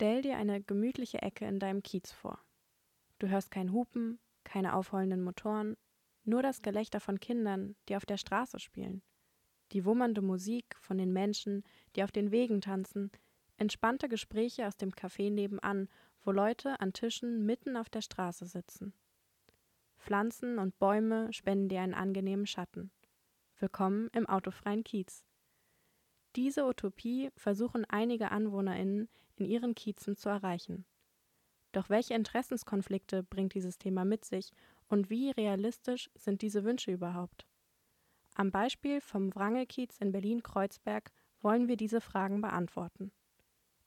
Stell dir eine gemütliche Ecke in deinem Kiez vor. Du hörst kein Hupen, keine aufheulenden Motoren, nur das Gelächter von Kindern, die auf der Straße spielen, die wummernde Musik von den Menschen, die auf den Wegen tanzen, entspannte Gespräche aus dem Café nebenan, wo Leute an Tischen mitten auf der Straße sitzen. Pflanzen und Bäume spenden dir einen angenehmen Schatten. Willkommen im autofreien Kiez. Diese Utopie versuchen einige AnwohnerInnen in ihren Kiezen zu erreichen. Doch welche Interessenskonflikte bringt dieses Thema mit sich und wie realistisch sind diese Wünsche überhaupt? Am Beispiel vom Wrangelkiez in Berlin-Kreuzberg wollen wir diese Fragen beantworten.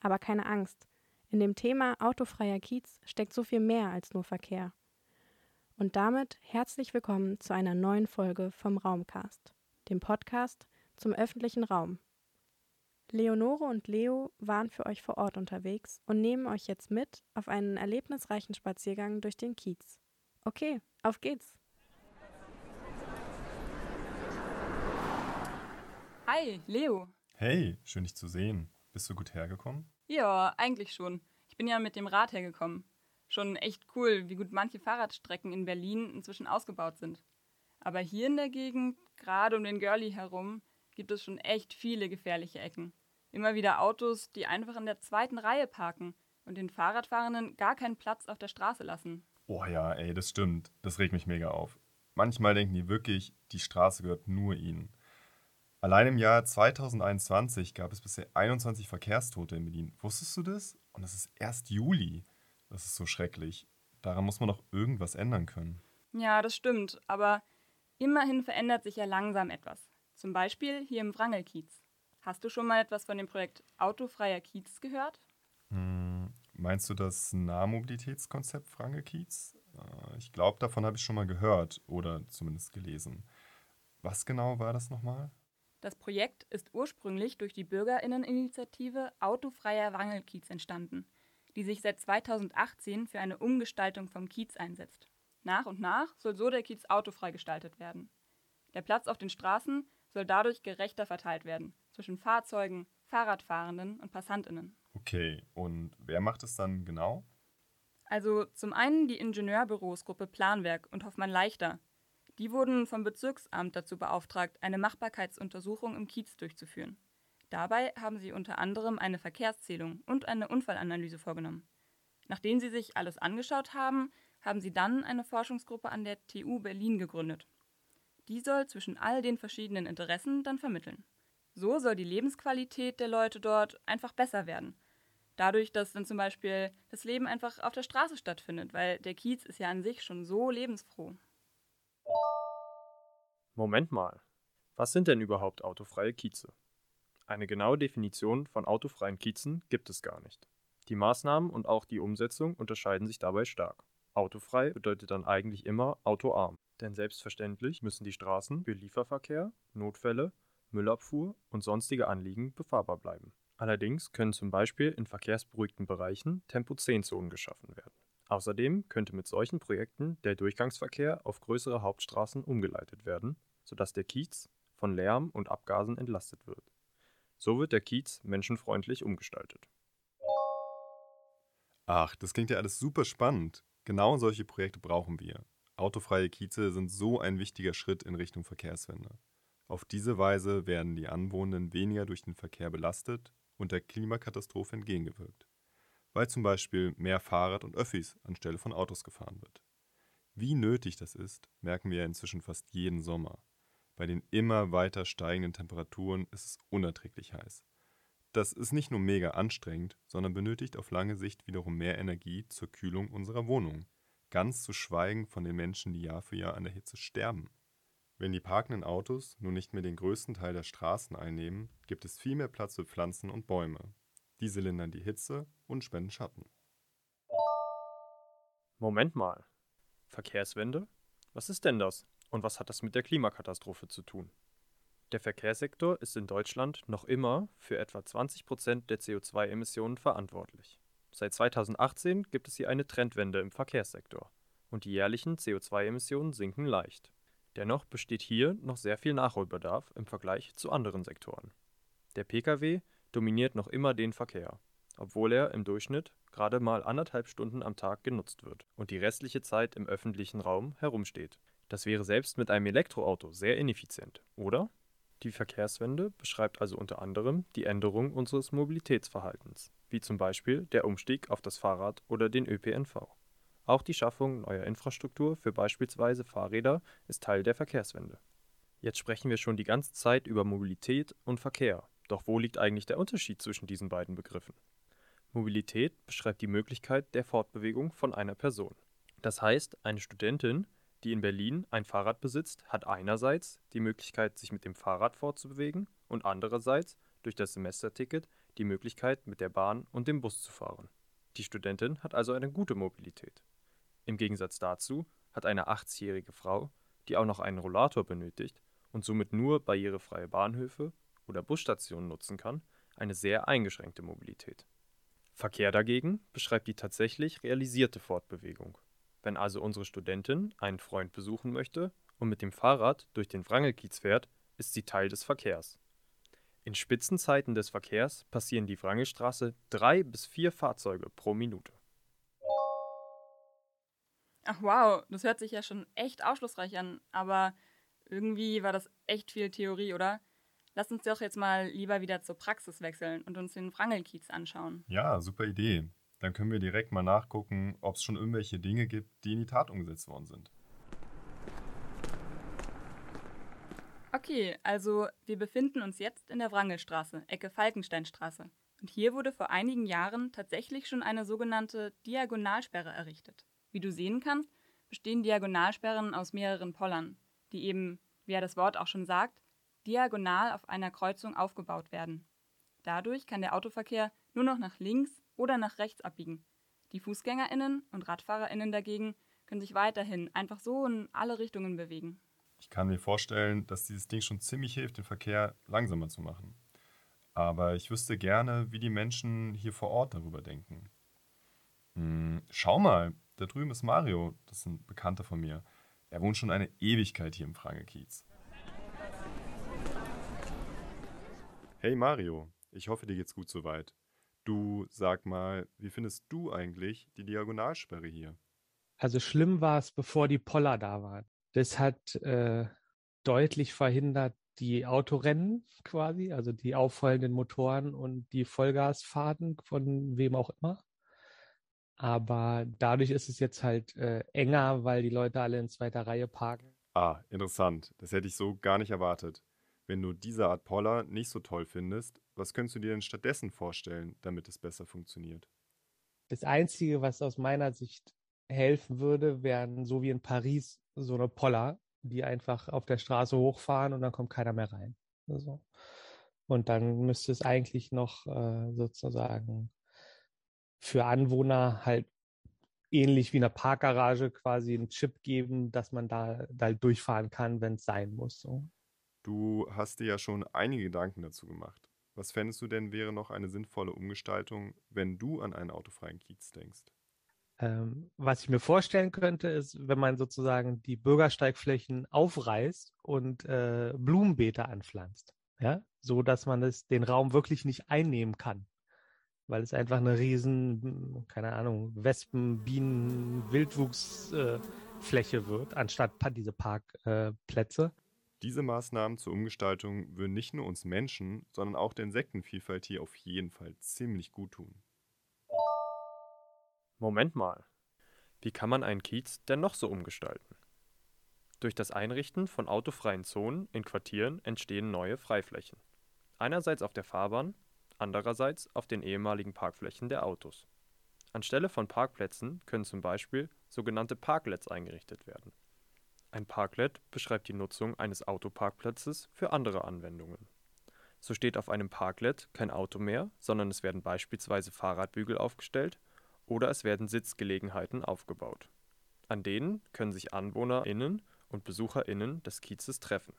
Aber keine Angst, in dem Thema autofreier Kiez steckt so viel mehr als nur Verkehr. Und damit herzlich willkommen zu einer neuen Folge vom Raumcast, dem Podcast zum öffentlichen Raum. Leonore und Leo waren für euch vor Ort unterwegs und nehmen euch jetzt mit auf einen erlebnisreichen Spaziergang durch den Kiez. Okay, auf geht's! Hi, Leo. Hey, schön dich zu sehen. Bist du gut hergekommen? Ja, eigentlich schon. Ich bin ja mit dem Rad hergekommen. Schon echt cool, wie gut manche Fahrradstrecken in Berlin inzwischen ausgebaut sind. Aber hier in der Gegend, gerade um den Girlie herum, gibt es schon echt viele gefährliche Ecken. Immer wieder Autos, die einfach in der zweiten Reihe parken und den Fahrradfahrenden gar keinen Platz auf der Straße lassen. Oh ja, ey, das stimmt. Das regt mich mega auf. Manchmal denken die wirklich, die Straße gehört nur ihnen. Allein im Jahr 2021 gab es bisher 21 Verkehrstote in Berlin. Wusstest du das? Und es ist erst Juli. Das ist so schrecklich. Daran muss man doch irgendwas ändern können. Ja, das stimmt. Aber immerhin verändert sich ja langsam etwas. Zum Beispiel hier im Wrangelkiez. Hast du schon mal etwas von dem Projekt Autofreier Kiez gehört? Hm, meinst du das Nahmobilitätskonzept Franke-Kiez? Äh, ich glaube, davon habe ich schon mal gehört oder zumindest gelesen. Was genau war das nochmal? Das Projekt ist ursprünglich durch die Bürgerinneninitiative Autofreier Wrangelkiez entstanden, die sich seit 2018 für eine Umgestaltung vom Kiez einsetzt. Nach und nach soll so der Kiez autofrei gestaltet werden. Der Platz auf den Straßen soll dadurch gerechter verteilt werden zwischen Fahrzeugen, Fahrradfahrenden und Passantinnen. Okay, und wer macht es dann genau? Also zum einen die Ingenieurbürosgruppe Planwerk und Hoffmann Leichter. Die wurden vom Bezirksamt dazu beauftragt, eine Machbarkeitsuntersuchung im Kiez durchzuführen. Dabei haben sie unter anderem eine Verkehrszählung und eine Unfallanalyse vorgenommen. Nachdem sie sich alles angeschaut haben, haben sie dann eine Forschungsgruppe an der TU Berlin gegründet. Die soll zwischen all den verschiedenen Interessen dann vermitteln. So soll die Lebensqualität der Leute dort einfach besser werden. Dadurch, dass dann zum Beispiel das Leben einfach auf der Straße stattfindet, weil der Kiez ist ja an sich schon so lebensfroh. Moment mal. Was sind denn überhaupt autofreie Kieze? Eine genaue Definition von autofreien Kiezen gibt es gar nicht. Die Maßnahmen und auch die Umsetzung unterscheiden sich dabei stark. Autofrei bedeutet dann eigentlich immer autoarm, denn selbstverständlich müssen die Straßen für Lieferverkehr, Notfälle Müllabfuhr und sonstige Anliegen befahrbar bleiben. Allerdings können zum Beispiel in verkehrsberuhigten Bereichen Tempo-10-Zonen geschaffen werden. Außerdem könnte mit solchen Projekten der Durchgangsverkehr auf größere Hauptstraßen umgeleitet werden, sodass der Kiez von Lärm und Abgasen entlastet wird. So wird der Kiez menschenfreundlich umgestaltet. Ach, das klingt ja alles super spannend. Genau solche Projekte brauchen wir. Autofreie Kieze sind so ein wichtiger Schritt in Richtung Verkehrswende. Auf diese Weise werden die Anwohner weniger durch den Verkehr belastet und der Klimakatastrophe entgegengewirkt, weil zum Beispiel mehr Fahrrad und Öffis anstelle von Autos gefahren wird. Wie nötig das ist, merken wir inzwischen fast jeden Sommer. Bei den immer weiter steigenden Temperaturen ist es unerträglich heiß. Das ist nicht nur mega anstrengend, sondern benötigt auf lange Sicht wiederum mehr Energie zur Kühlung unserer Wohnung. Ganz zu schweigen von den Menschen, die Jahr für Jahr an der Hitze sterben. Wenn die parkenden Autos nun nicht mehr den größten Teil der Straßen einnehmen, gibt es viel mehr Platz für Pflanzen und Bäume. Diese lindern die Hitze und spenden Schatten. Moment mal. Verkehrswende? Was ist denn das? Und was hat das mit der Klimakatastrophe zu tun? Der Verkehrssektor ist in Deutschland noch immer für etwa 20 Prozent der CO2-Emissionen verantwortlich. Seit 2018 gibt es hier eine Trendwende im Verkehrssektor und die jährlichen CO2-Emissionen sinken leicht. Dennoch besteht hier noch sehr viel Nachholbedarf im Vergleich zu anderen Sektoren. Der Pkw dominiert noch immer den Verkehr. obwohl er im Durchschnitt gerade mal anderthalb Stunden am Tag genutzt wird und die restliche Zeit im öffentlichen Raum herumsteht. Das wäre selbst mit einem Elektroauto sehr ineffizient, oder? Die Verkehrswende beschreibt also unter anderem die Änderung unseres Mobilitätsverhaltens, wie zum Beispiel der Umstieg auf das Fahrrad oder den ÖPNV. Auch die Schaffung neuer Infrastruktur für beispielsweise Fahrräder ist Teil der Verkehrswende. Jetzt sprechen wir schon die ganze Zeit über Mobilität und Verkehr. Doch wo liegt eigentlich der Unterschied zwischen diesen beiden Begriffen? Mobilität beschreibt die Möglichkeit der Fortbewegung von einer Person. Das heißt, eine Studentin, die in Berlin ein Fahrrad besitzt, hat einerseits die Möglichkeit, sich mit dem Fahrrad fortzubewegen und andererseits durch das Semesterticket die Möglichkeit, mit der Bahn und dem Bus zu fahren. Die Studentin hat also eine gute Mobilität. Im Gegensatz dazu hat eine 80-jährige Frau, die auch noch einen Rollator benötigt und somit nur barrierefreie Bahnhöfe oder Busstationen nutzen kann, eine sehr eingeschränkte Mobilität. Verkehr dagegen beschreibt die tatsächlich realisierte Fortbewegung. Wenn also unsere Studentin einen Freund besuchen möchte und mit dem Fahrrad durch den Wrangelkiez fährt, ist sie Teil des Verkehrs. In Spitzenzeiten des Verkehrs passieren die Wrangelstraße drei bis vier Fahrzeuge pro Minute. Ach wow, das hört sich ja schon echt aufschlussreich an, aber irgendwie war das echt viel Theorie, oder? Lass uns doch jetzt mal lieber wieder zur Praxis wechseln und uns den Wrangelkiez anschauen. Ja, super Idee. Dann können wir direkt mal nachgucken, ob es schon irgendwelche Dinge gibt, die in die Tat umgesetzt worden sind. Okay, also wir befinden uns jetzt in der Wrangelstraße, Ecke Falkensteinstraße. Und hier wurde vor einigen Jahren tatsächlich schon eine sogenannte Diagonalsperre errichtet. Wie du sehen kannst, bestehen Diagonalsperren aus mehreren Pollern, die eben, wie ja das Wort auch schon sagt, diagonal auf einer Kreuzung aufgebaut werden. Dadurch kann der Autoverkehr nur noch nach links oder nach rechts abbiegen. Die Fußgängerinnen und Radfahrerinnen dagegen können sich weiterhin einfach so in alle Richtungen bewegen. Ich kann mir vorstellen, dass dieses Ding schon ziemlich hilft, den Verkehr langsamer zu machen. Aber ich wüsste gerne, wie die Menschen hier vor Ort darüber denken. Hm, schau mal, da drüben ist Mario, das ist ein Bekannter von mir. Er wohnt schon eine Ewigkeit hier im Frangekiez. Hey Mario, ich hoffe, dir geht's gut soweit. Du, sag mal, wie findest du eigentlich die Diagonalsperre hier? Also schlimm war es, bevor die Poller da waren. Das hat äh, deutlich verhindert die Autorennen quasi, also die aufrollenden Motoren und die Vollgasfahrten von wem auch immer. Aber dadurch ist es jetzt halt äh, enger, weil die Leute alle in zweiter Reihe parken. Ah, interessant. Das hätte ich so gar nicht erwartet. Wenn du diese Art Poller nicht so toll findest, was könntest du dir denn stattdessen vorstellen, damit es besser funktioniert? Das Einzige, was aus meiner Sicht helfen würde, wären so wie in Paris so eine Poller, die einfach auf der Straße hochfahren und dann kommt keiner mehr rein. Also. Und dann müsste es eigentlich noch äh, sozusagen für Anwohner halt ähnlich wie eine Parkgarage quasi einen Chip geben, dass man da, da durchfahren kann, wenn es sein muss. So. Du hast dir ja schon einige Gedanken dazu gemacht. Was fändest du denn wäre noch eine sinnvolle Umgestaltung, wenn du an einen autofreien Kiez denkst? Ähm, was ich mir vorstellen könnte, ist, wenn man sozusagen die Bürgersteigflächen aufreißt und äh, Blumenbeete anpflanzt. Ja, so dass man es, den Raum wirklich nicht einnehmen kann. Weil es einfach eine riesen, keine Ahnung, Wespen, Bienen, Wildwuchsfläche äh, wird, anstatt diese Parkplätze. Äh, diese Maßnahmen zur Umgestaltung würden nicht nur uns Menschen, sondern auch der Insektenvielfalt hier auf jeden Fall ziemlich gut tun. Moment mal. Wie kann man einen Kiez denn noch so umgestalten? Durch das Einrichten von autofreien Zonen in Quartieren entstehen neue Freiflächen. Einerseits auf der Fahrbahn, andererseits auf den ehemaligen Parkflächen der Autos. Anstelle von Parkplätzen können zum Beispiel sogenannte Parklets eingerichtet werden. Ein Parklet beschreibt die Nutzung eines Autoparkplatzes für andere Anwendungen. So steht auf einem Parklet kein Auto mehr, sondern es werden beispielsweise Fahrradbügel aufgestellt oder es werden Sitzgelegenheiten aufgebaut. An denen können sich AnwohnerInnen und BesucherInnen des Kiezes treffen.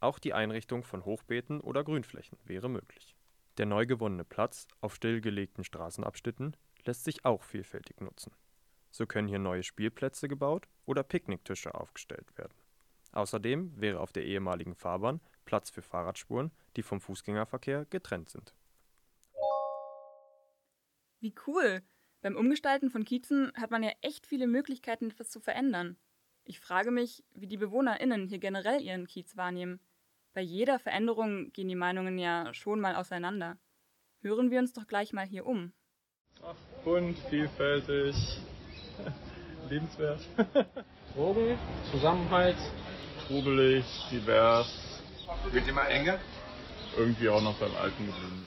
Auch die Einrichtung von Hochbeeten oder Grünflächen wäre möglich. Der neu gewonnene Platz auf stillgelegten Straßenabschnitten lässt sich auch vielfältig nutzen. So können hier neue Spielplätze gebaut oder Picknicktische aufgestellt werden. Außerdem wäre auf der ehemaligen Fahrbahn Platz für Fahrradspuren, die vom Fußgängerverkehr getrennt sind. Wie cool! Beim Umgestalten von Kiezen hat man ja echt viele Möglichkeiten, etwas zu verändern. Ich frage mich, wie die BewohnerInnen hier generell ihren Kiez wahrnehmen. Bei jeder Veränderung gehen die Meinungen ja schon mal auseinander. Hören wir uns doch gleich mal hier um. Ach, bunt, vielfältig, liebenswert. Drogen, Zusammenhalt, trubelig, divers. Wird immer enger? Irgendwie auch noch beim Alten geblieben.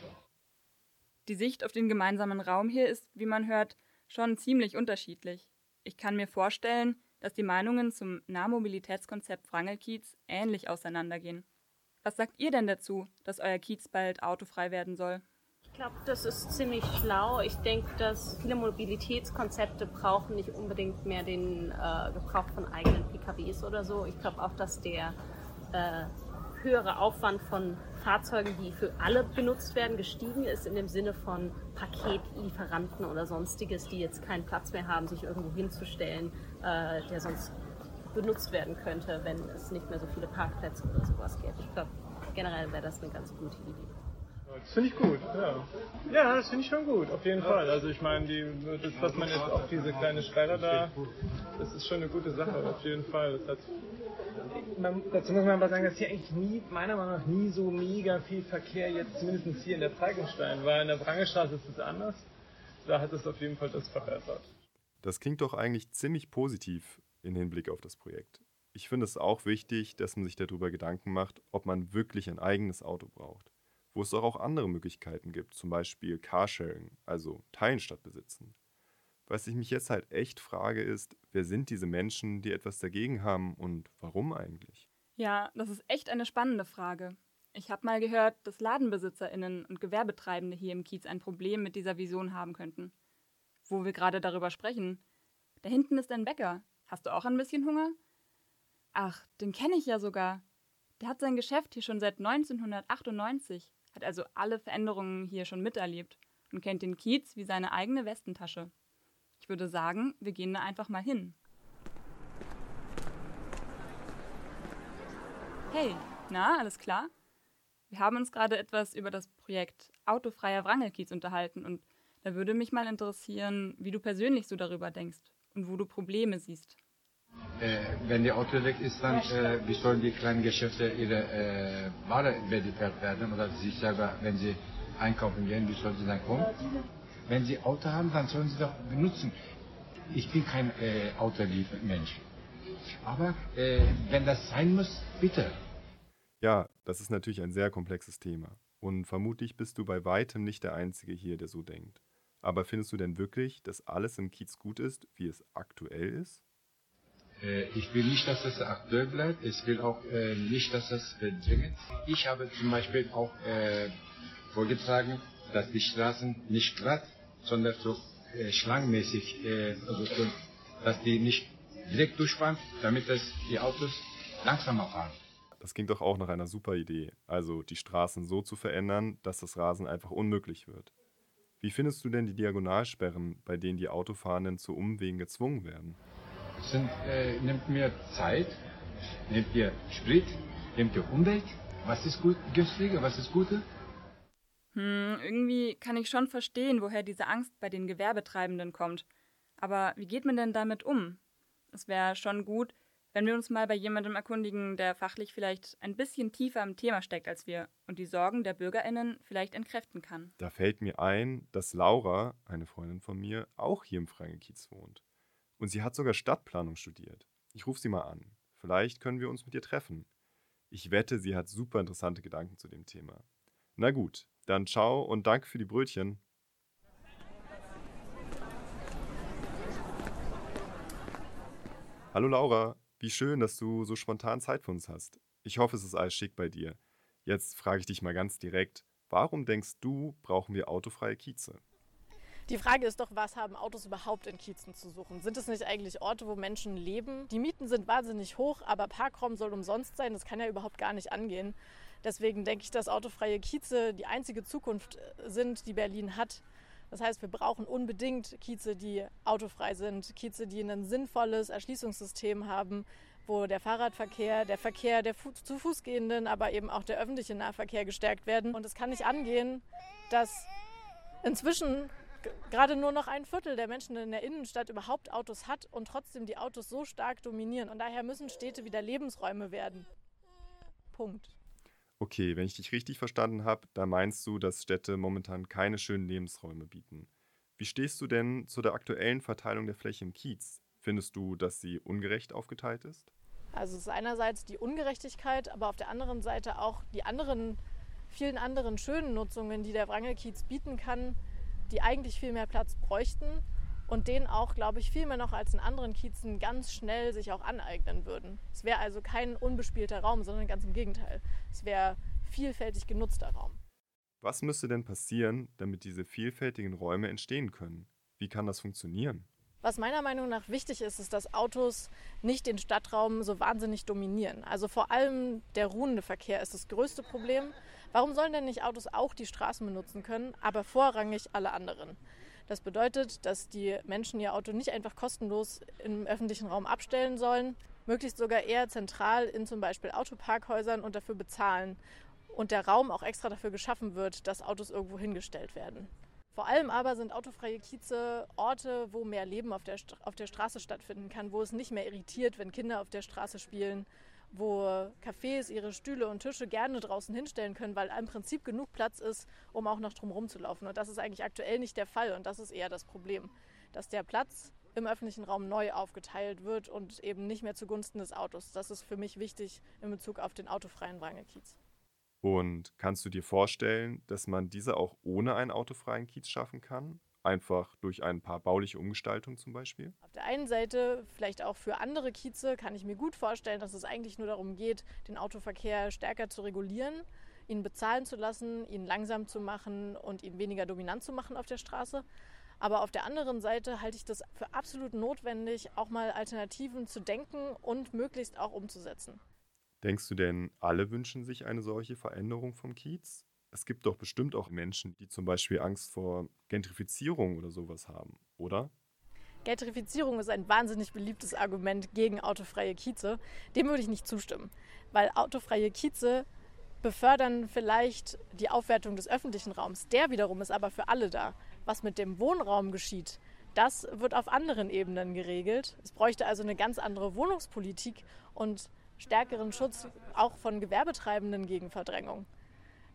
Die Sicht auf den gemeinsamen Raum hier ist, wie man hört, schon ziemlich unterschiedlich. Ich kann mir vorstellen, dass die Meinungen zum Nahmobilitätskonzept Wrangelkiez ähnlich auseinandergehen. Was sagt ihr denn dazu, dass euer Kiez bald autofrei werden soll? Ich glaube, das ist ziemlich schlau. Ich denke, dass viele Mobilitätskonzepte brauchen nicht unbedingt mehr den äh, Gebrauch von eigenen PKWs oder so. Ich glaube auch, dass der äh, höhere Aufwand von Fahrzeugen, die für alle benutzt werden, gestiegen ist in dem Sinne von Paketlieferanten oder sonstiges, die jetzt keinen Platz mehr haben, sich irgendwo hinzustellen, äh, der sonst benutzt werden könnte, wenn es nicht mehr so viele Parkplätze oder sowas gäbe. Ich glaube, generell wäre das eine ganz gute Idee. Das finde ich gut, ja. Ja, das finde ich schon gut, auf jeden Fall. Also ich meine, das, was man jetzt auf diese kleine Sperre da, das ist schon eine gute Sache, auf jeden Fall. Das hat man, dazu muss man aber sagen, dass hier eigentlich nie, meiner Meinung nach, nie so mega viel Verkehr jetzt zumindest hier in der Falkenstein war. In der Brangestraße ist es anders. Da hat es auf jeden Fall das verbessert. Das klingt doch eigentlich ziemlich positiv im Hinblick auf das Projekt. Ich finde es auch wichtig, dass man sich darüber Gedanken macht, ob man wirklich ein eigenes Auto braucht. Wo es auch andere Möglichkeiten gibt, zum Beispiel Carsharing, also Teilen statt Besitzen. Was ich mich jetzt halt echt frage, ist, wer sind diese Menschen, die etwas dagegen haben und warum eigentlich? Ja, das ist echt eine spannende Frage. Ich habe mal gehört, dass LadenbesitzerInnen und Gewerbetreibende hier im Kiez ein Problem mit dieser Vision haben könnten. Wo wir gerade darüber sprechen. Da hinten ist ein Bäcker. Hast du auch ein bisschen Hunger? Ach, den kenne ich ja sogar. Der hat sein Geschäft hier schon seit 1998, hat also alle Veränderungen hier schon miterlebt und kennt den Kiez wie seine eigene Westentasche. Ich würde sagen, wir gehen da einfach mal hin. Hey, na, alles klar? Wir haben uns gerade etwas über das Projekt Autofreier Wrangelkiez unterhalten und da würde mich mal interessieren, wie du persönlich so darüber denkst und wo du Probleme siehst. Äh, wenn die Auto weg ist, dann äh, wie sollen die kleinen Geschäfte ihre äh, Ware beliefert werden oder sich selber, wenn sie einkaufen gehen, wie sollen sie dann kommen? Wenn Sie Auto haben, dann sollen Sie doch benutzen. Ich bin kein äh, Automensch. Aber äh, wenn das sein muss, bitte. Ja, das ist natürlich ein sehr komplexes Thema. Und vermutlich bist du bei weitem nicht der Einzige hier, der so denkt. Aber findest du denn wirklich, dass alles im Kiez gut ist, wie es aktuell ist? Äh, ich will nicht, dass das aktuell bleibt. Ich will auch äh, nicht, dass das verdrängt. Ich habe zum Beispiel auch äh, vorgetragen, dass die Straßen nicht glatt sondern so äh, schlangenmäßig, äh, also so, dass die nicht direkt durchfahren, damit das die Autos langsamer fahren. Das klingt doch auch nach einer super Idee, also die Straßen so zu verändern, dass das Rasen einfach unmöglich wird. Wie findest du denn die Diagonalsperren, bei denen die Autofahrenden zu Umwegen gezwungen werden? Sind, äh, nimmt mir Zeit, nimmt dir Sprit, nimmt dir Umwelt. Was ist gut, günstiger, was ist gute? Hm, irgendwie kann ich schon verstehen, woher diese Angst bei den Gewerbetreibenden kommt. Aber wie geht man denn damit um? Es wäre schon gut, wenn wir uns mal bei jemandem erkundigen, der fachlich vielleicht ein bisschen tiefer im Thema steckt als wir und die Sorgen der BürgerInnen vielleicht entkräften kann. Da fällt mir ein, dass Laura, eine Freundin von mir, auch hier im Frankenkiez wohnt. Und sie hat sogar Stadtplanung studiert. Ich rufe sie mal an. Vielleicht können wir uns mit ihr treffen. Ich wette, sie hat super interessante Gedanken zu dem Thema. Na gut, dann ciao und danke für die Brötchen. Hallo Laura, wie schön, dass du so spontan Zeit für uns hast. Ich hoffe, es ist alles schick bei dir. Jetzt frage ich dich mal ganz direkt, warum denkst du, brauchen wir autofreie Kieze? Die Frage ist doch, was haben Autos überhaupt in Kiezen zu suchen? Sind es nicht eigentlich Orte, wo Menschen leben? Die Mieten sind wahnsinnig hoch, aber Parkraum soll umsonst sein. Das kann ja überhaupt gar nicht angehen. Deswegen denke ich, dass autofreie Kieze die einzige Zukunft äh, sind, die Berlin hat. Das heißt, wir brauchen unbedingt Kieze, die autofrei sind, Kieze, die ein sinnvolles Erschließungssystem haben, wo der Fahrradverkehr, der Verkehr der Fu zu Fuß gehenden, aber eben auch der öffentliche Nahverkehr gestärkt werden. Und es kann nicht angehen, dass inzwischen gerade nur noch ein Viertel der Menschen in der Innenstadt überhaupt Autos hat und trotzdem die Autos so stark dominieren. Und daher müssen Städte wieder Lebensräume werden. Punkt. Okay, wenn ich dich richtig verstanden habe, da meinst du, dass Städte momentan keine schönen Lebensräume bieten. Wie stehst du denn zu der aktuellen Verteilung der Fläche im Kiez? Findest du, dass sie ungerecht aufgeteilt ist? Also es ist einerseits die Ungerechtigkeit, aber auf der anderen Seite auch die anderen, vielen anderen schönen Nutzungen, die der Wrangelkiez bieten kann, die eigentlich viel mehr Platz bräuchten und den auch, glaube ich, viel mehr noch als in anderen Kiezen ganz schnell sich auch aneignen würden. Es wäre also kein unbespielter Raum, sondern ganz im Gegenteil. Es wäre vielfältig genutzter Raum. Was müsste denn passieren, damit diese vielfältigen Räume entstehen können? Wie kann das funktionieren? Was meiner Meinung nach wichtig ist, ist, dass Autos nicht den Stadtraum so wahnsinnig dominieren. Also vor allem der ruhende Verkehr ist das größte Problem. Warum sollen denn nicht Autos auch die Straßen benutzen können, aber vorrangig alle anderen? Das bedeutet, dass die Menschen ihr Auto nicht einfach kostenlos im öffentlichen Raum abstellen sollen, möglichst sogar eher zentral in zum Beispiel Autoparkhäusern und dafür bezahlen und der Raum auch extra dafür geschaffen wird, dass Autos irgendwo hingestellt werden. Vor allem aber sind autofreie Kieze Orte, wo mehr Leben auf der, auf der Straße stattfinden kann, wo es nicht mehr irritiert, wenn Kinder auf der Straße spielen, wo Cafés ihre Stühle und Tische gerne draußen hinstellen können, weil im Prinzip genug Platz ist, um auch noch drum zu laufen. Und das ist eigentlich aktuell nicht der Fall und das ist eher das Problem, dass der Platz im öffentlichen Raum neu aufgeteilt wird und eben nicht mehr zugunsten des Autos. Das ist für mich wichtig in Bezug auf den autofreien Wrangelkiez. Und kannst du dir vorstellen, dass man diese auch ohne einen autofreien Kiez schaffen kann? Einfach durch ein paar bauliche Umgestaltungen zum Beispiel? Auf der einen Seite, vielleicht auch für andere Kieze, kann ich mir gut vorstellen, dass es eigentlich nur darum geht, den Autoverkehr stärker zu regulieren, ihn bezahlen zu lassen, ihn langsam zu machen und ihn weniger dominant zu machen auf der Straße. Aber auf der anderen Seite halte ich das für absolut notwendig, auch mal Alternativen zu denken und möglichst auch umzusetzen. Denkst du denn, alle wünschen sich eine solche Veränderung vom Kiez? Es gibt doch bestimmt auch Menschen, die zum Beispiel Angst vor Gentrifizierung oder sowas haben, oder? Gentrifizierung ist ein wahnsinnig beliebtes Argument gegen autofreie Kieze. Dem würde ich nicht zustimmen, weil autofreie Kieze befördern vielleicht die Aufwertung des öffentlichen Raums. Der wiederum ist aber für alle da. Was mit dem Wohnraum geschieht, das wird auf anderen Ebenen geregelt. Es bräuchte also eine ganz andere Wohnungspolitik und stärkeren Schutz auch von Gewerbetreibenden gegen Verdrängung.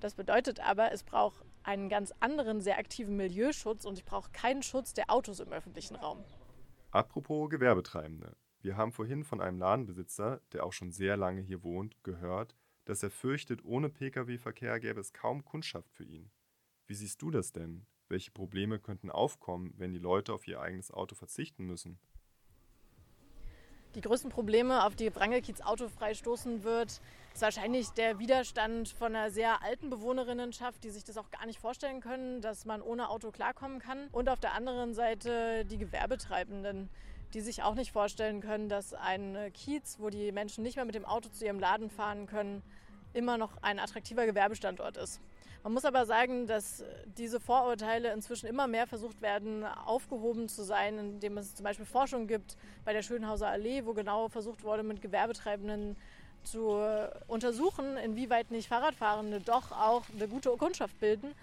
Das bedeutet aber, es braucht einen ganz anderen, sehr aktiven Milieuschutz und ich brauche keinen Schutz der Autos im öffentlichen Raum. Apropos Gewerbetreibende. Wir haben vorhin von einem Ladenbesitzer, der auch schon sehr lange hier wohnt, gehört, dass er fürchtet, ohne Pkw-Verkehr gäbe es kaum Kundschaft für ihn. Wie siehst du das denn? Welche Probleme könnten aufkommen, wenn die Leute auf ihr eigenes Auto verzichten müssen? Die größten Probleme, auf die Wrangelkiez autofrei stoßen wird, ist wahrscheinlich der Widerstand von einer sehr alten Bewohnerinnenschaft, die sich das auch gar nicht vorstellen können, dass man ohne Auto klarkommen kann. Und auf der anderen Seite die Gewerbetreibenden, die sich auch nicht vorstellen können, dass ein Kiez, wo die Menschen nicht mehr mit dem Auto zu ihrem Laden fahren können, immer noch ein attraktiver Gewerbestandort ist. Man muss aber sagen, dass diese Vorurteile inzwischen immer mehr versucht werden, aufgehoben zu sein, indem es zum Beispiel Forschung gibt bei der Schönhauser Allee, wo genau versucht wurde, mit Gewerbetreibenden zu untersuchen, inwieweit nicht Fahrradfahrende doch auch eine gute Kundschaft bilden.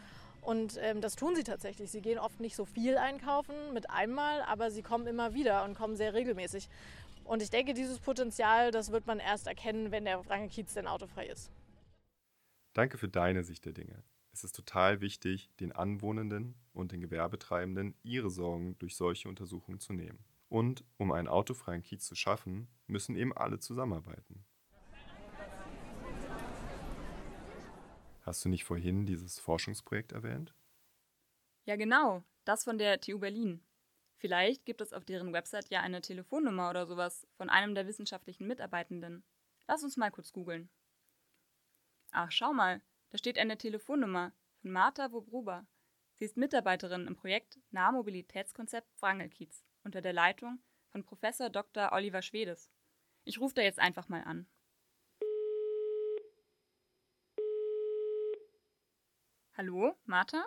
Und ähm, das tun sie tatsächlich. Sie gehen oft nicht so viel einkaufen mit einmal, aber sie kommen immer wieder und kommen sehr regelmäßig. Und ich denke, dieses Potenzial, das wird man erst erkennen, wenn der Wrange Kiez denn autofrei ist. Danke für deine Sicht der Dinge. Es ist total wichtig, den Anwohnenden und den Gewerbetreibenden ihre Sorgen durch solche Untersuchungen zu nehmen. Und um einen autofreien Kiez zu schaffen, müssen eben alle zusammenarbeiten. Hast du nicht vorhin dieses Forschungsprojekt erwähnt? Ja, genau, das von der TU Berlin. Vielleicht gibt es auf deren Website ja eine Telefonnummer oder sowas von einem der wissenschaftlichen Mitarbeitenden. Lass uns mal kurz googeln. Ach, schau mal, da steht eine Telefonnummer von Martha Wobruber. Sie ist Mitarbeiterin im Projekt Nahmobilitätskonzept Wrangelkiez unter der Leitung von Professor Dr. Oliver Schwedes. Ich rufe da jetzt einfach mal an. Hallo, Martha?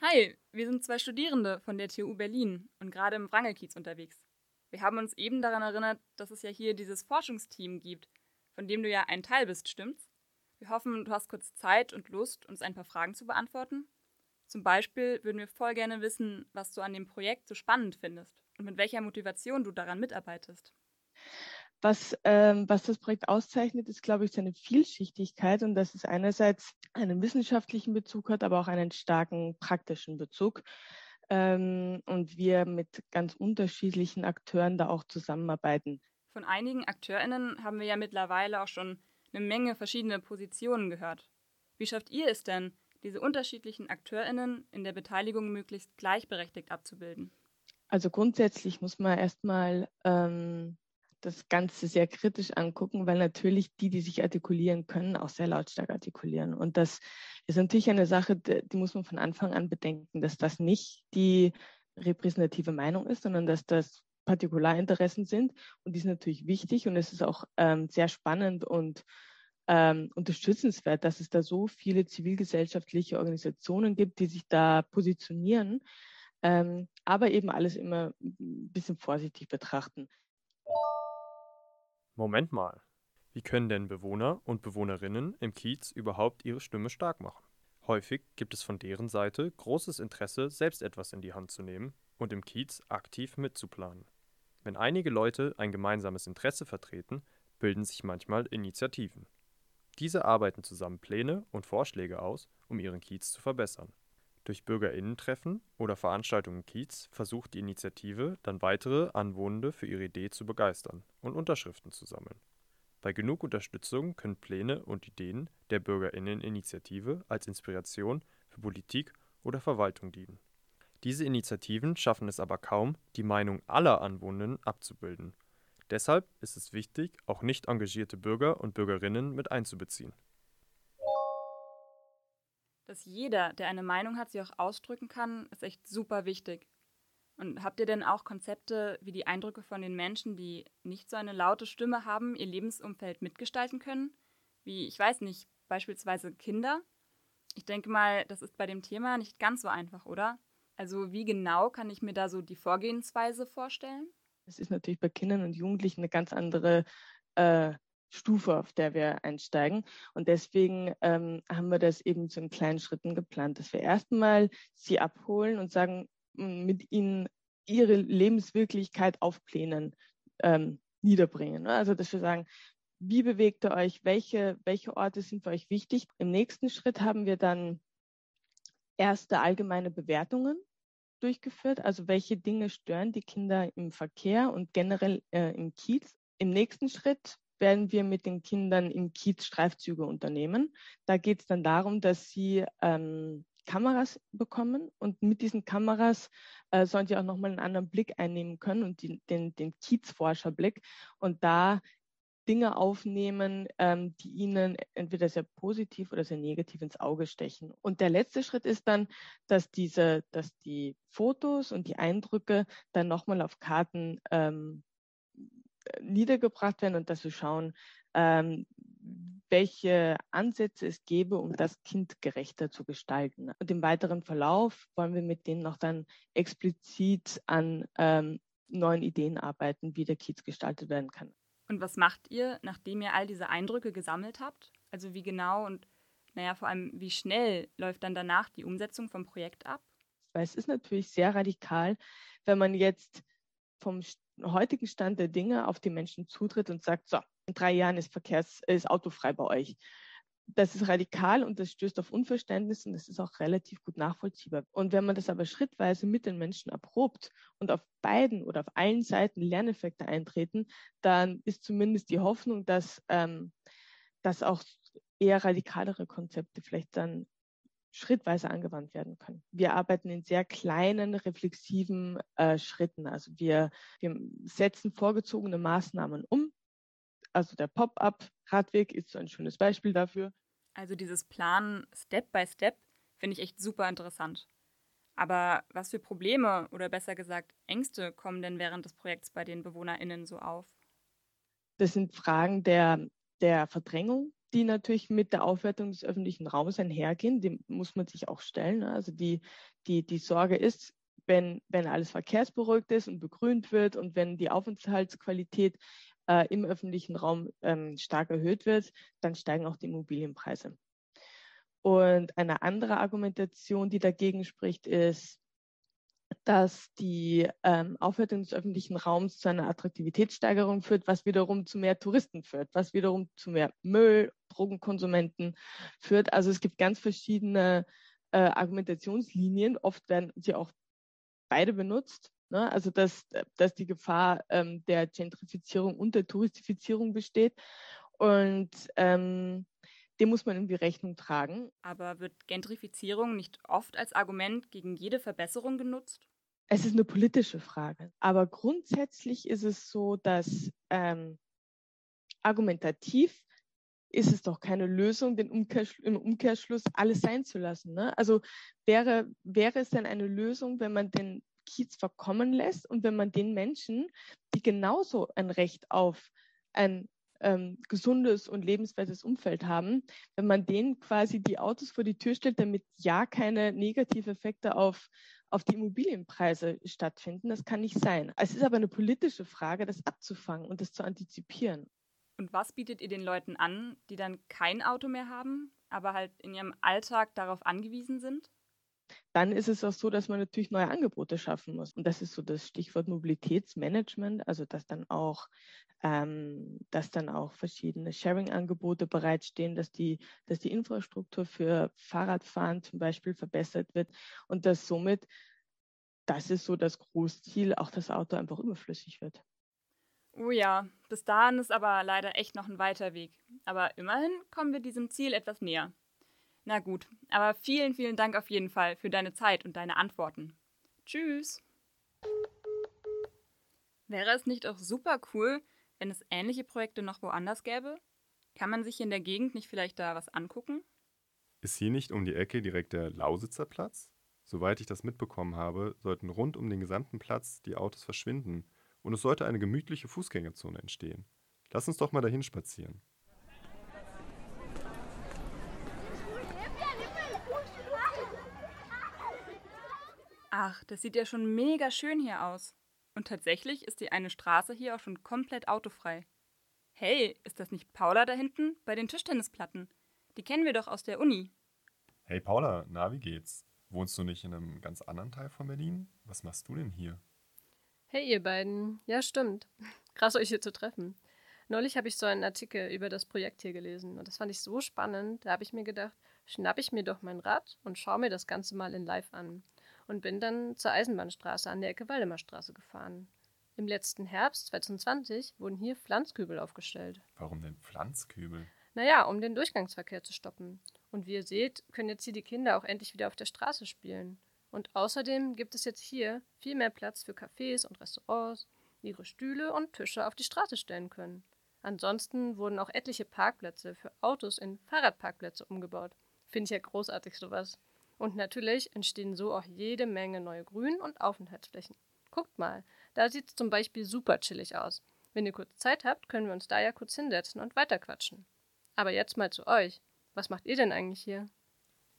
Hi, wir sind zwei Studierende von der TU Berlin und gerade im Wrangelkiez unterwegs. Wir haben uns eben daran erinnert, dass es ja hier dieses Forschungsteam gibt, von dem du ja ein Teil bist, stimmt's? Wir hoffen, du hast kurz Zeit und Lust, uns ein paar Fragen zu beantworten. Zum Beispiel würden wir voll gerne wissen, was du an dem Projekt so spannend findest und mit welcher Motivation du daran mitarbeitest. Was, ähm, was das Projekt auszeichnet, ist, glaube ich, seine Vielschichtigkeit und dass es einerseits einen wissenschaftlichen Bezug hat, aber auch einen starken praktischen Bezug. Ähm, und wir mit ganz unterschiedlichen Akteuren da auch zusammenarbeiten. Von einigen AkteurInnen haben wir ja mittlerweile auch schon eine Menge verschiedene Positionen gehört. Wie schafft ihr es denn, diese unterschiedlichen AkteurInnen in der Beteiligung möglichst gleichberechtigt abzubilden? Also grundsätzlich muss man erstmal ähm, das Ganze sehr kritisch angucken, weil natürlich die, die sich artikulieren können, auch sehr lautstark artikulieren. Und das ist natürlich eine Sache, die muss man von Anfang an bedenken, dass das nicht die repräsentative Meinung ist, sondern dass das Partikularinteressen sind. Und die sind natürlich wichtig und es ist auch ähm, sehr spannend und ähm, unterstützenswert, dass es da so viele zivilgesellschaftliche Organisationen gibt, die sich da positionieren, ähm, aber eben alles immer ein bisschen vorsichtig betrachten. Moment mal. Wie können denn Bewohner und Bewohnerinnen im Kiez überhaupt ihre Stimme stark machen? Häufig gibt es von deren Seite großes Interesse, selbst etwas in die Hand zu nehmen und im Kiez aktiv mitzuplanen. Wenn einige Leute ein gemeinsames Interesse vertreten, bilden sich manchmal Initiativen. Diese arbeiten zusammen Pläne und Vorschläge aus, um ihren Kiez zu verbessern. Durch Bürgerinnentreffen oder Veranstaltungen Kiez versucht die Initiative dann weitere Anwohnende für ihre Idee zu begeistern und Unterschriften zu sammeln. Bei genug Unterstützung können Pläne und Ideen der Bürgerinneninitiative als Inspiration für Politik oder Verwaltung dienen. Diese Initiativen schaffen es aber kaum, die Meinung aller Anwohnenden abzubilden. Deshalb ist es wichtig, auch nicht engagierte Bürger und Bürgerinnen mit einzubeziehen dass jeder, der eine Meinung hat, sie auch ausdrücken kann, ist echt super wichtig. Und habt ihr denn auch Konzepte, wie die Eindrücke von den Menschen, die nicht so eine laute Stimme haben, ihr Lebensumfeld mitgestalten können? Wie, ich weiß nicht, beispielsweise Kinder? Ich denke mal, das ist bei dem Thema nicht ganz so einfach, oder? Also wie genau kann ich mir da so die Vorgehensweise vorstellen? Es ist natürlich bei Kindern und Jugendlichen eine ganz andere äh, Stufe, auf der wir einsteigen. Und deswegen ähm, haben wir das eben so in kleinen Schritten geplant, dass wir erstmal sie abholen und sagen, mit ihnen ihre Lebenswirklichkeit auf Plänen ähm, niederbringen. Ne? Also, dass wir sagen, wie bewegt ihr euch? Welche, welche Orte sind für euch wichtig? Im nächsten Schritt haben wir dann erste allgemeine Bewertungen durchgeführt. Also, welche Dinge stören die Kinder im Verkehr und generell äh, im Kiez? Im nächsten Schritt werden wir mit den Kindern im Kiez Streifzüge unternehmen. Da geht es dann darum, dass sie ähm, Kameras bekommen und mit diesen Kameras äh, sollen sie auch nochmal einen anderen Blick einnehmen können und die, den, den Kiezforscherblick und da Dinge aufnehmen, ähm, die ihnen entweder sehr positiv oder sehr negativ ins Auge stechen. Und der letzte Schritt ist dann, dass diese, dass die Fotos und die Eindrücke dann nochmal auf Karten ähm, niedergebracht werden und dass wir schauen, ähm, welche Ansätze es gäbe, um das Kind gerechter zu gestalten. Und im weiteren Verlauf wollen wir mit denen auch dann explizit an ähm, neuen Ideen arbeiten, wie der Kiez gestaltet werden kann. Und was macht ihr, nachdem ihr all diese Eindrücke gesammelt habt? Also wie genau und naja, vor allem wie schnell läuft dann danach die Umsetzung vom Projekt ab? Weil es ist natürlich sehr radikal, wenn man jetzt vom heutigen Stand der Dinge auf die Menschen zutritt und sagt, so, in drei Jahren ist Verkehrs, ist autofrei bei euch. Das ist radikal und das stößt auf Unverständnis und das ist auch relativ gut nachvollziehbar. Und wenn man das aber schrittweise mit den Menschen erprobt und auf beiden oder auf allen Seiten Lerneffekte eintreten, dann ist zumindest die Hoffnung, dass, ähm, dass auch eher radikalere Konzepte vielleicht dann schrittweise angewandt werden können. Wir arbeiten in sehr kleinen, reflexiven äh, Schritten. Also wir, wir setzen vorgezogene Maßnahmen um. Also der Pop-up-Radweg ist so ein schönes Beispiel dafür. Also dieses Planen Step by Step finde ich echt super interessant. Aber was für Probleme oder besser gesagt Ängste kommen denn während des Projekts bei den BewohnerInnen so auf? Das sind Fragen der, der Verdrängung, die natürlich mit der Aufwertung des öffentlichen Raums einhergehen. Dem muss man sich auch stellen. Ne? Also die, die, die Sorge ist, wenn, wenn alles verkehrsberuhigt ist und begrünt wird und wenn die Aufenthaltsqualität äh, im öffentlichen Raum ähm, stark erhöht wird, dann steigen auch die Immobilienpreise. Und eine andere Argumentation, die dagegen spricht, ist, dass die ähm, Aufwertung des öffentlichen Raums zu einer Attraktivitätssteigerung führt, was wiederum zu mehr Touristen führt, was wiederum zu mehr Müll, Drogenkonsumenten führt. Also es gibt ganz verschiedene äh, Argumentationslinien. Oft werden sie auch beide benutzt. Ne? Also dass, dass die Gefahr ähm, der Gentrifizierung und der Touristifizierung besteht. Und ähm, dem muss man irgendwie Rechnung tragen. Aber wird Gentrifizierung nicht oft als Argument gegen jede Verbesserung genutzt? Es ist eine politische Frage. Aber grundsätzlich ist es so, dass ähm, argumentativ ist es doch keine Lösung, den Umkehrschluss, im Umkehrschluss alles sein zu lassen. Ne? Also wäre, wäre es denn eine Lösung, wenn man den Kiez verkommen lässt und wenn man den Menschen, die genauso ein Recht auf ein ähm, gesundes und lebenswertes Umfeld haben, wenn man denen quasi die Autos vor die Tür stellt, damit ja keine Negativeffekte auf, auf die Immobilienpreise stattfinden. Das kann nicht sein. Es ist aber eine politische Frage, das abzufangen und das zu antizipieren. Und was bietet ihr den Leuten an, die dann kein Auto mehr haben, aber halt in ihrem Alltag darauf angewiesen sind? Dann ist es auch so, dass man natürlich neue Angebote schaffen muss. Und das ist so das Stichwort Mobilitätsmanagement, also dass dann auch ähm, dass dann auch verschiedene Sharing-Angebote bereitstehen, dass die, dass die Infrastruktur für Fahrradfahren zum Beispiel verbessert wird und dass somit, das ist so das Großziel, auch das Auto einfach überflüssig wird. Oh ja, bis dahin ist aber leider echt noch ein weiter Weg. Aber immerhin kommen wir diesem Ziel etwas näher. Na gut, aber vielen, vielen Dank auf jeden Fall für deine Zeit und deine Antworten. Tschüss! Wäre es nicht auch super cool, wenn es ähnliche Projekte noch woanders gäbe? Kann man sich in der Gegend nicht vielleicht da was angucken? Ist hier nicht um die Ecke direkt der Lausitzer Platz? Soweit ich das mitbekommen habe, sollten rund um den gesamten Platz die Autos verschwinden und es sollte eine gemütliche Fußgängerzone entstehen. Lass uns doch mal dahin spazieren. Ach, das sieht ja schon mega schön hier aus. Und tatsächlich ist die eine Straße hier auch schon komplett autofrei. Hey, ist das nicht Paula da hinten bei den Tischtennisplatten? Die kennen wir doch aus der Uni. Hey Paula, na, wie geht's? Wohnst du nicht in einem ganz anderen Teil von Berlin? Was machst du denn hier? Hey ihr beiden, ja stimmt. Krass euch hier zu treffen. Neulich habe ich so einen Artikel über das Projekt hier gelesen und das fand ich so spannend, da habe ich mir gedacht, schnapp ich mir doch mein Rad und schaue mir das Ganze mal in Live an und bin dann zur Eisenbahnstraße an der Ecke Waldemarstraße gefahren. Im letzten Herbst 2020 wurden hier Pflanzkübel aufgestellt. Warum denn Pflanzkübel? Naja, um den Durchgangsverkehr zu stoppen. Und wie ihr seht, können jetzt hier die Kinder auch endlich wieder auf der Straße spielen. Und außerdem gibt es jetzt hier viel mehr Platz für Cafés und Restaurants, die ihre Stühle und Tische auf die Straße stellen können. Ansonsten wurden auch etliche Parkplätze für Autos in Fahrradparkplätze umgebaut. Finde ich ja großartig sowas. Und natürlich entstehen so auch jede Menge neue Grün- und Aufenthaltsflächen. Guckt mal, da sieht es zum Beispiel super chillig aus. Wenn ihr kurz Zeit habt, können wir uns da ja kurz hinsetzen und weiterquatschen. Aber jetzt mal zu euch. Was macht ihr denn eigentlich hier?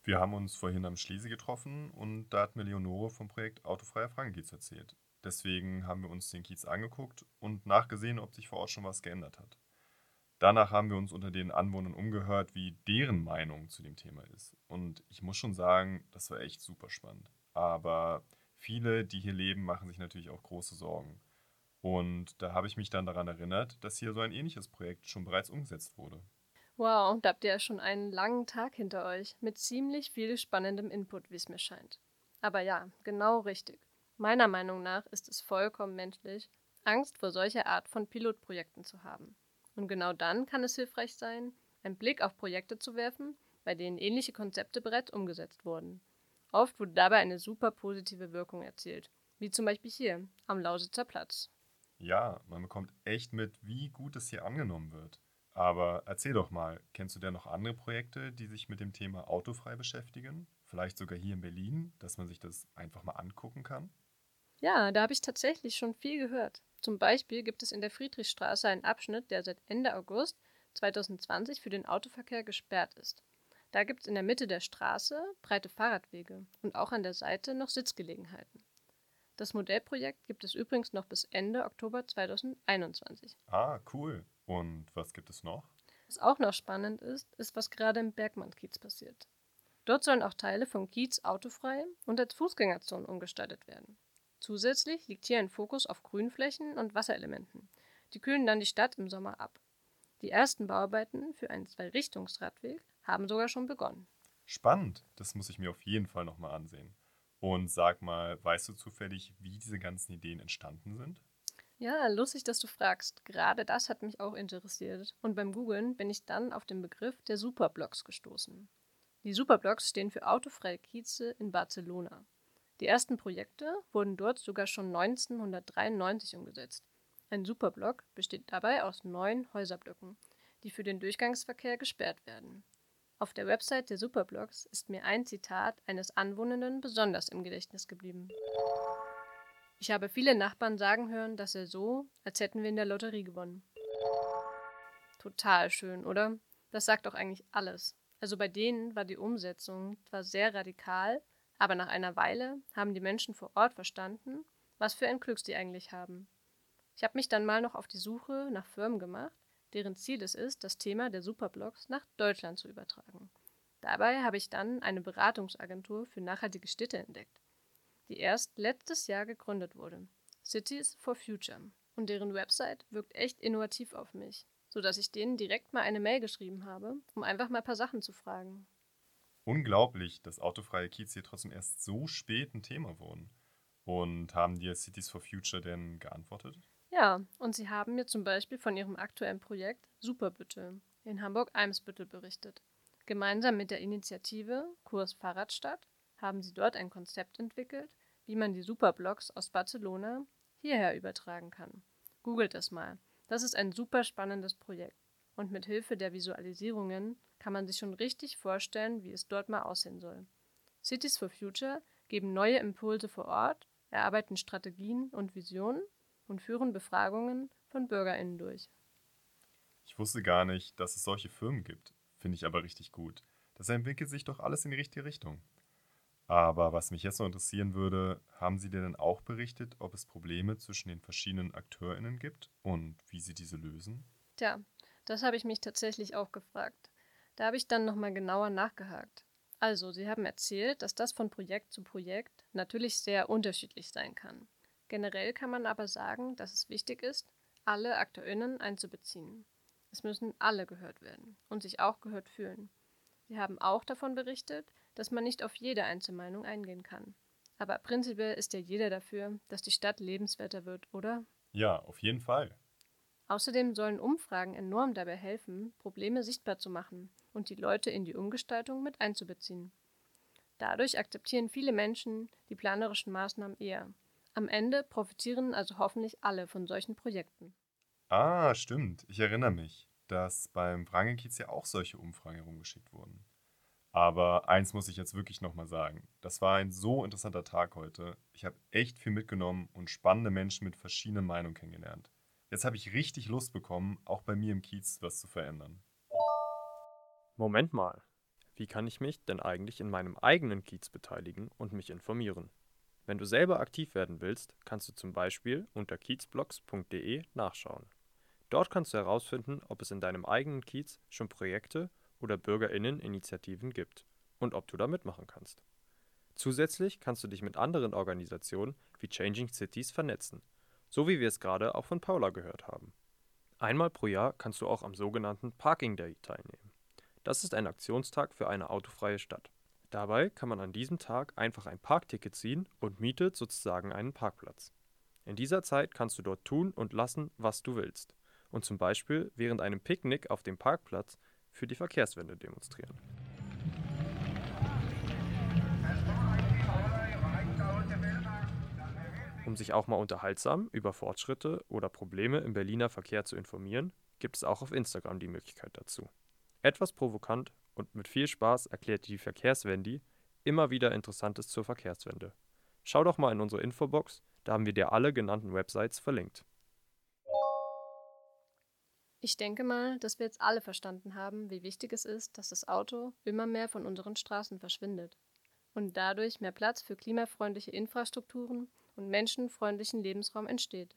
Wir haben uns vorhin am Schließe getroffen und da hat mir Leonore vom Projekt Autofreier Frankenkiez erzählt. Deswegen haben wir uns den Kiez angeguckt und nachgesehen, ob sich vor Ort schon was geändert hat. Danach haben wir uns unter den Anwohnern umgehört, wie deren Meinung zu dem Thema ist. Und ich muss schon sagen, das war echt super spannend. Aber viele, die hier leben, machen sich natürlich auch große Sorgen. Und da habe ich mich dann daran erinnert, dass hier so ein ähnliches Projekt schon bereits umgesetzt wurde. Wow, da habt ihr ja schon einen langen Tag hinter euch, mit ziemlich viel spannendem Input, wie es mir scheint. Aber ja, genau richtig. Meiner Meinung nach ist es vollkommen menschlich, Angst vor solcher Art von Pilotprojekten zu haben. Und genau dann kann es hilfreich sein, einen Blick auf Projekte zu werfen, bei denen ähnliche Konzepte bereits umgesetzt wurden. Oft wurde dabei eine super positive Wirkung erzielt, wie zum Beispiel hier am Lausitzer Platz. Ja, man bekommt echt mit, wie gut es hier angenommen wird. Aber erzähl doch mal, kennst du denn noch andere Projekte, die sich mit dem Thema autofrei beschäftigen? Vielleicht sogar hier in Berlin, dass man sich das einfach mal angucken kann? Ja, da habe ich tatsächlich schon viel gehört. Zum Beispiel gibt es in der Friedrichstraße einen Abschnitt, der seit Ende August 2020 für den Autoverkehr gesperrt ist. Da gibt es in der Mitte der Straße breite Fahrradwege und auch an der Seite noch Sitzgelegenheiten. Das Modellprojekt gibt es übrigens noch bis Ende Oktober 2021. Ah, cool. Und was gibt es noch? Was auch noch spannend ist, ist, was gerade im Bergmann-Kiez passiert. Dort sollen auch Teile vom Kiez autofrei und als Fußgängerzone umgestaltet werden. Zusätzlich liegt hier ein Fokus auf Grünflächen und Wasserelementen. Die kühlen dann die Stadt im Sommer ab. Die ersten Bauarbeiten für einen Zwei-Richtungsradweg haben sogar schon begonnen. Spannend, das muss ich mir auf jeden Fall nochmal ansehen. Und sag mal, weißt du zufällig, wie diese ganzen Ideen entstanden sind? Ja, lustig, dass du fragst. Gerade das hat mich auch interessiert. Und beim Googlen bin ich dann auf den Begriff der Superblocks gestoßen. Die Superblocks stehen für autofreie Kieze in Barcelona. Die ersten Projekte wurden dort sogar schon 1993 umgesetzt. Ein Superblock besteht dabei aus neun Häuserblöcken, die für den Durchgangsverkehr gesperrt werden. Auf der Website der Superblocks ist mir ein Zitat eines Anwohnenden besonders im Gedächtnis geblieben. Ich habe viele Nachbarn sagen hören, dass er so, als hätten wir in der Lotterie gewonnen. Total schön, oder? Das sagt doch eigentlich alles. Also bei denen war die Umsetzung zwar sehr radikal, aber nach einer Weile haben die Menschen vor Ort verstanden, was für ein Glück sie eigentlich haben. Ich habe mich dann mal noch auf die Suche nach Firmen gemacht, deren Ziel es ist, das Thema der Superblocks nach Deutschland zu übertragen. Dabei habe ich dann eine Beratungsagentur für nachhaltige Städte entdeckt, die erst letztes Jahr gegründet wurde, Cities for Future. Und deren Website wirkt echt innovativ auf mich, sodass ich denen direkt mal eine Mail geschrieben habe, um einfach mal ein paar Sachen zu fragen. Unglaublich, dass autofreie Kiez hier trotzdem erst so spät ein Thema wurden. Und haben dir Cities for Future denn geantwortet? Ja, und sie haben mir zum Beispiel von ihrem aktuellen Projekt Superbüttel in Hamburg-Eimsbüttel berichtet. Gemeinsam mit der Initiative Kurs Fahrradstadt haben sie dort ein Konzept entwickelt, wie man die Superblocks aus Barcelona hierher übertragen kann. Googelt es mal. Das ist ein super spannendes Projekt. Und mit Hilfe der Visualisierungen kann man sich schon richtig vorstellen, wie es dort mal aussehen soll. Cities for Future geben neue Impulse vor Ort, erarbeiten Strategien und Visionen und führen Befragungen von BürgerInnen durch. Ich wusste gar nicht, dass es solche Firmen gibt. Finde ich aber richtig gut. Das entwickelt sich doch alles in die richtige Richtung. Aber was mich jetzt noch interessieren würde, haben Sie dir denn auch berichtet, ob es Probleme zwischen den verschiedenen AkteurInnen gibt und wie sie diese lösen? Tja, das habe ich mich tatsächlich auch gefragt. Da habe ich dann nochmal genauer nachgehakt. Also, Sie haben erzählt, dass das von Projekt zu Projekt natürlich sehr unterschiedlich sein kann. Generell kann man aber sagen, dass es wichtig ist, alle AkteurInnen einzubeziehen. Es müssen alle gehört werden und sich auch gehört fühlen. Sie haben auch davon berichtet, dass man nicht auf jede Einzelmeinung eingehen kann. Aber prinzipiell ist ja jeder dafür, dass die Stadt lebenswerter wird, oder? Ja, auf jeden Fall. Außerdem sollen Umfragen enorm dabei helfen, Probleme sichtbar zu machen und die Leute in die Umgestaltung mit einzubeziehen. Dadurch akzeptieren viele Menschen die planerischen Maßnahmen eher am Ende profitieren also hoffentlich alle von solchen Projekten. Ah, stimmt. Ich erinnere mich, dass beim Wrangelkiez ja auch solche Umfragen herumgeschickt wurden. Aber eins muss ich jetzt wirklich nochmal sagen. Das war ein so interessanter Tag heute. Ich habe echt viel mitgenommen und spannende Menschen mit verschiedenen Meinungen kennengelernt. Jetzt habe ich richtig Lust bekommen, auch bei mir im Kiez was zu verändern. Moment mal. Wie kann ich mich denn eigentlich in meinem eigenen Kiez beteiligen und mich informieren? Wenn du selber aktiv werden willst, kannst du zum Beispiel unter kiezblocks.de nachschauen. Dort kannst du herausfinden, ob es in deinem eigenen Kiez schon Projekte oder Bürgerinneninitiativen gibt und ob du da mitmachen kannst. Zusätzlich kannst du dich mit anderen Organisationen wie Changing Cities vernetzen, so wie wir es gerade auch von Paula gehört haben. Einmal pro Jahr kannst du auch am sogenannten Parking Day teilnehmen. Das ist ein Aktionstag für eine autofreie Stadt. Dabei kann man an diesem Tag einfach ein Parkticket ziehen und mietet sozusagen einen Parkplatz. In dieser Zeit kannst du dort tun und lassen, was du willst und zum Beispiel während einem Picknick auf dem Parkplatz für die Verkehrswende demonstrieren. Um sich auch mal unterhaltsam über Fortschritte oder Probleme im Berliner Verkehr zu informieren, gibt es auch auf Instagram die Möglichkeit dazu. Etwas provokant und mit viel Spaß erklärt die Verkehrswendi immer wieder Interessantes zur Verkehrswende. Schau doch mal in unsere Infobox, da haben wir dir alle genannten Websites verlinkt. Ich denke mal, dass wir jetzt alle verstanden haben, wie wichtig es ist, dass das Auto immer mehr von unseren Straßen verschwindet und dadurch mehr Platz für klimafreundliche Infrastrukturen und menschenfreundlichen Lebensraum entsteht.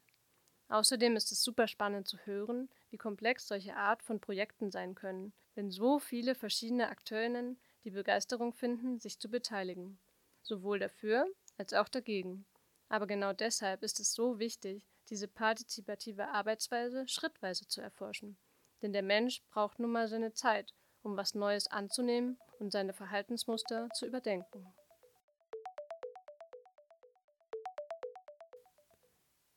Außerdem ist es super spannend zu hören, wie komplex solche Art von Projekten sein können, wenn so viele verschiedene Akteurinnen die Begeisterung finden, sich zu beteiligen. Sowohl dafür als auch dagegen. Aber genau deshalb ist es so wichtig, diese partizipative Arbeitsweise schrittweise zu erforschen. Denn der Mensch braucht nun mal seine Zeit, um was Neues anzunehmen und seine Verhaltensmuster zu überdenken.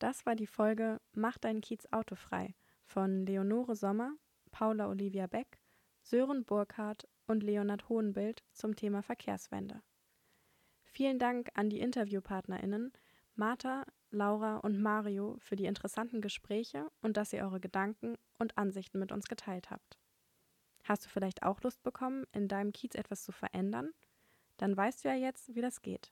Das war die Folge Mach deinen Kiez autofrei von Leonore Sommer, Paula Olivia Beck, Sören Burkhardt und Leonhard Hohenbild zum Thema Verkehrswende. Vielen Dank an die InterviewpartnerInnen Martha, Laura und Mario für die interessanten Gespräche und dass ihr eure Gedanken und Ansichten mit uns geteilt habt. Hast du vielleicht auch Lust bekommen, in deinem Kiez etwas zu verändern? Dann weißt du ja jetzt, wie das geht.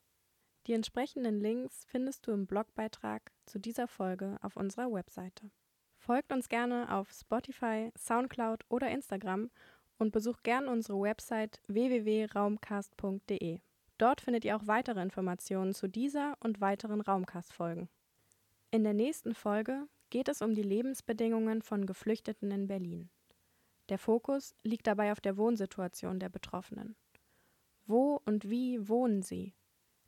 Die entsprechenden Links findest du im Blogbeitrag zu dieser Folge auf unserer Webseite. Folgt uns gerne auf Spotify, Soundcloud oder Instagram und besucht gerne unsere Website www.raumcast.de. Dort findet ihr auch weitere Informationen zu dieser und weiteren Raumcast-Folgen. In der nächsten Folge geht es um die Lebensbedingungen von Geflüchteten in Berlin. Der Fokus liegt dabei auf der Wohnsituation der Betroffenen. Wo und wie wohnen sie?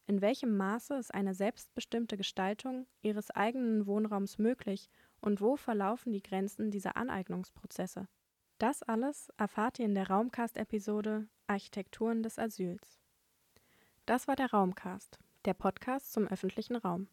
In welchem Maße ist eine selbstbestimmte Gestaltung ihres eigenen Wohnraums möglich und wo verlaufen die Grenzen dieser Aneignungsprozesse? Das alles erfahrt ihr in der Raumcast-Episode Architekturen des Asyls. Das war der Raumcast, der Podcast zum öffentlichen Raum.